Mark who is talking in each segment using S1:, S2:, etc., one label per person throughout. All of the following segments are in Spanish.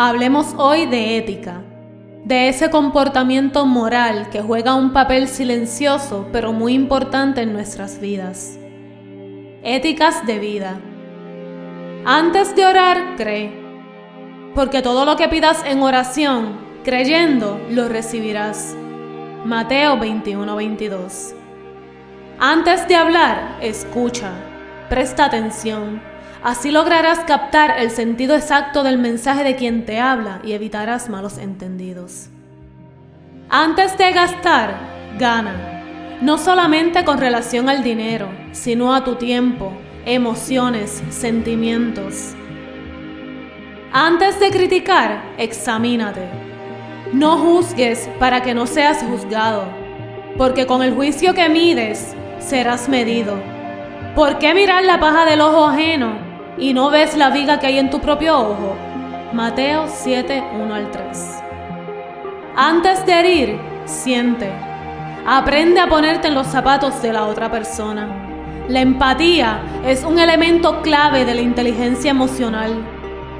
S1: Hablemos hoy de ética, de ese comportamiento moral que juega un papel silencioso pero muy importante en nuestras vidas. Éticas de vida. Antes de orar, cree, porque todo lo que pidas en oración, creyendo, lo recibirás. Mateo 21:22. Antes de hablar, escucha, presta atención Así lograrás captar el sentido exacto del mensaje de quien te habla y evitarás malos entendidos. Antes de gastar, gana, no solamente con relación al dinero, sino a tu tiempo, emociones, sentimientos. Antes de criticar, examínate. No juzgues para que no seas juzgado, porque con el juicio que mides, serás medido. ¿Por qué mirar la paja del ojo ajeno y no ves la viga que hay en tu propio ojo. Mateo 7, 1 al 3. Antes de herir, siente. Aprende a ponerte en los zapatos de la otra persona. La empatía es un elemento clave de la inteligencia emocional.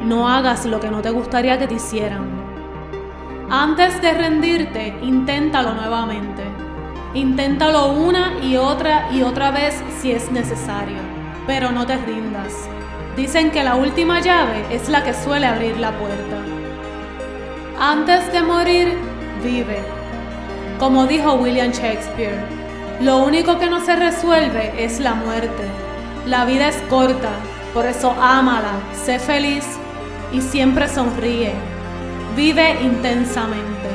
S1: No hagas lo que no te gustaría que te hicieran. Antes de rendirte, inténtalo nuevamente. Inténtalo una y otra y otra vez si es necesario, pero no te rindas. Dicen que la última llave es la que suele abrir la puerta. Antes de morir, vive. Como dijo William Shakespeare, lo único que no se resuelve es la muerte. La vida es corta, por eso ámala, sé feliz y siempre sonríe. Vive intensamente.